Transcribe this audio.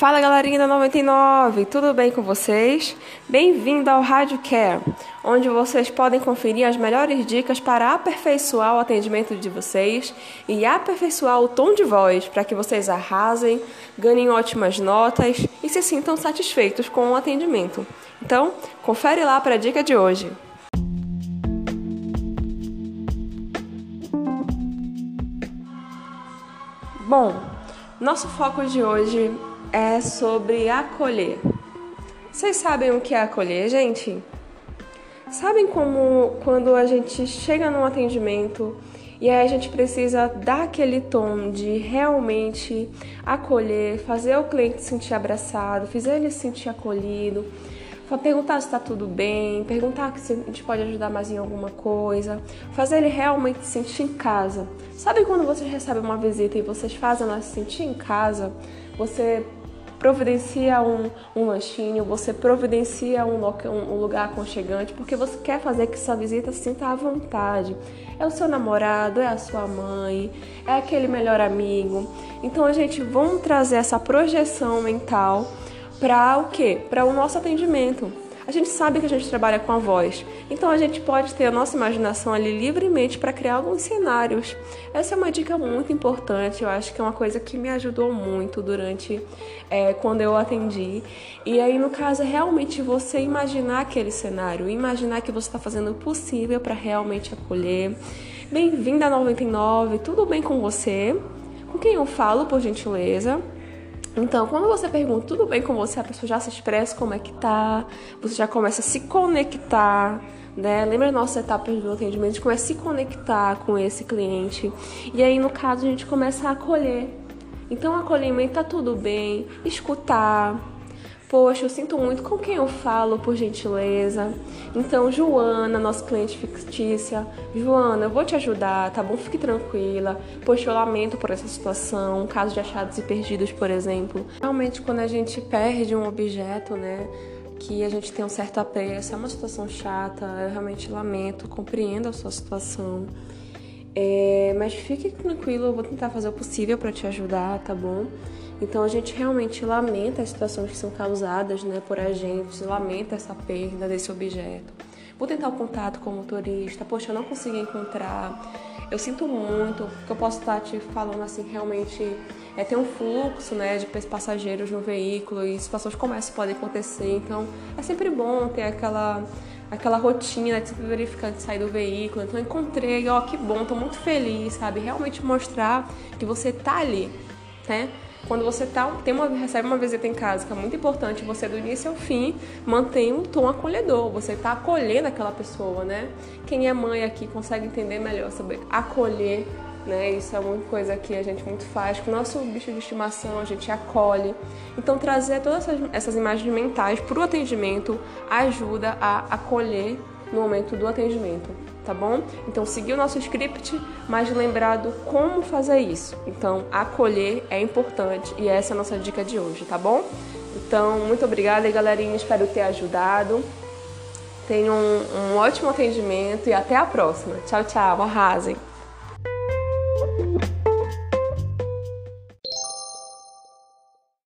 Fala galerinha da 99, tudo bem com vocês? Bem-vindo ao Rádio Care, onde vocês podem conferir as melhores dicas para aperfeiçoar o atendimento de vocês e aperfeiçoar o tom de voz para que vocês arrasem, ganhem ótimas notas e se sintam satisfeitos com o atendimento. Então, confere lá para a dica de hoje. Bom, nosso foco de hoje é sobre acolher. Vocês sabem o que é acolher, gente? Sabem como quando a gente chega num atendimento e aí a gente precisa dar aquele tom de realmente acolher, fazer o cliente se sentir abraçado, fazer ele se sentir acolhido, perguntar se está tudo bem, perguntar se a gente pode ajudar mais em alguma coisa, fazer ele realmente se sentir em casa. Sabe quando vocês recebem uma visita e vocês fazem ela se sentir em casa? Você providencia um, um lanchinho, você providencia um, um lugar aconchegante, porque você quer fazer que sua visita se sinta à vontade. É o seu namorado, é a sua mãe, é aquele melhor amigo. Então a gente vamos trazer essa projeção mental para o quê? Para o nosso atendimento. A gente sabe que a gente trabalha com a voz, então a gente pode ter a nossa imaginação ali livremente para criar alguns cenários. Essa é uma dica muito importante, eu acho que é uma coisa que me ajudou muito durante é, quando eu atendi. E aí, no caso, é realmente você imaginar aquele cenário, imaginar que você está fazendo o possível para realmente acolher. Bem-vinda a 99, tudo bem com você? Com quem eu falo, por gentileza? Então, quando você pergunta tudo bem com você, a pessoa já se expressa como é que tá, você já começa a se conectar, né? Lembra nossa etapa do atendimento? A gente começa a se conectar com esse cliente. E aí, no caso, a gente começa a acolher. Então, acolhimento tá tudo bem, escutar, Poxa, eu sinto muito com quem eu falo, por gentileza. Então, Joana, nossa cliente fictícia, Joana, eu vou te ajudar, tá bom? Fique tranquila. Poxa, eu lamento por essa situação, caso de achados e perdidos, por exemplo. Realmente, quando a gente perde um objeto, né? que a gente tem um certo apreço, é uma situação chata, eu realmente lamento, compreendo a sua situação. É, mas fique tranquilo, eu vou tentar fazer o possível para te ajudar, tá bom? Então a gente realmente lamenta as situações que são causadas né, por agentes, lamenta essa perda desse objeto. Vou tentar o contato com o motorista, poxa, eu não consegui encontrar. Eu sinto muito, que eu posso estar te falando assim, realmente é, tem um fluxo né, de passageiros no veículo e situações como essa podem acontecer. Então é sempre bom ter aquela, aquela rotina de sempre verificar de sair do veículo. Então encontrei, ó, que bom, tô muito feliz, sabe? Realmente mostrar que você tá ali, né? Quando você tá, tem uma, recebe uma visita em casa, que é muito importante, você do início ao fim mantém um tom acolhedor, você está acolhendo aquela pessoa, né? Quem é mãe aqui consegue entender melhor sobre acolher, né? Isso é uma coisa que a gente muito faz. Com o nosso bicho de estimação, a gente acolhe. Então, trazer todas essas, essas imagens mentais para o atendimento ajuda a acolher no momento do atendimento, tá bom? Então, seguir o nosso script, mas lembrado como fazer isso. Então, acolher é importante e essa é a nossa dica de hoje, tá bom? Então, muito obrigada, galerinha. Espero ter ajudado. Tenham um, um ótimo atendimento e até a próxima. Tchau, tchau. Arrasem.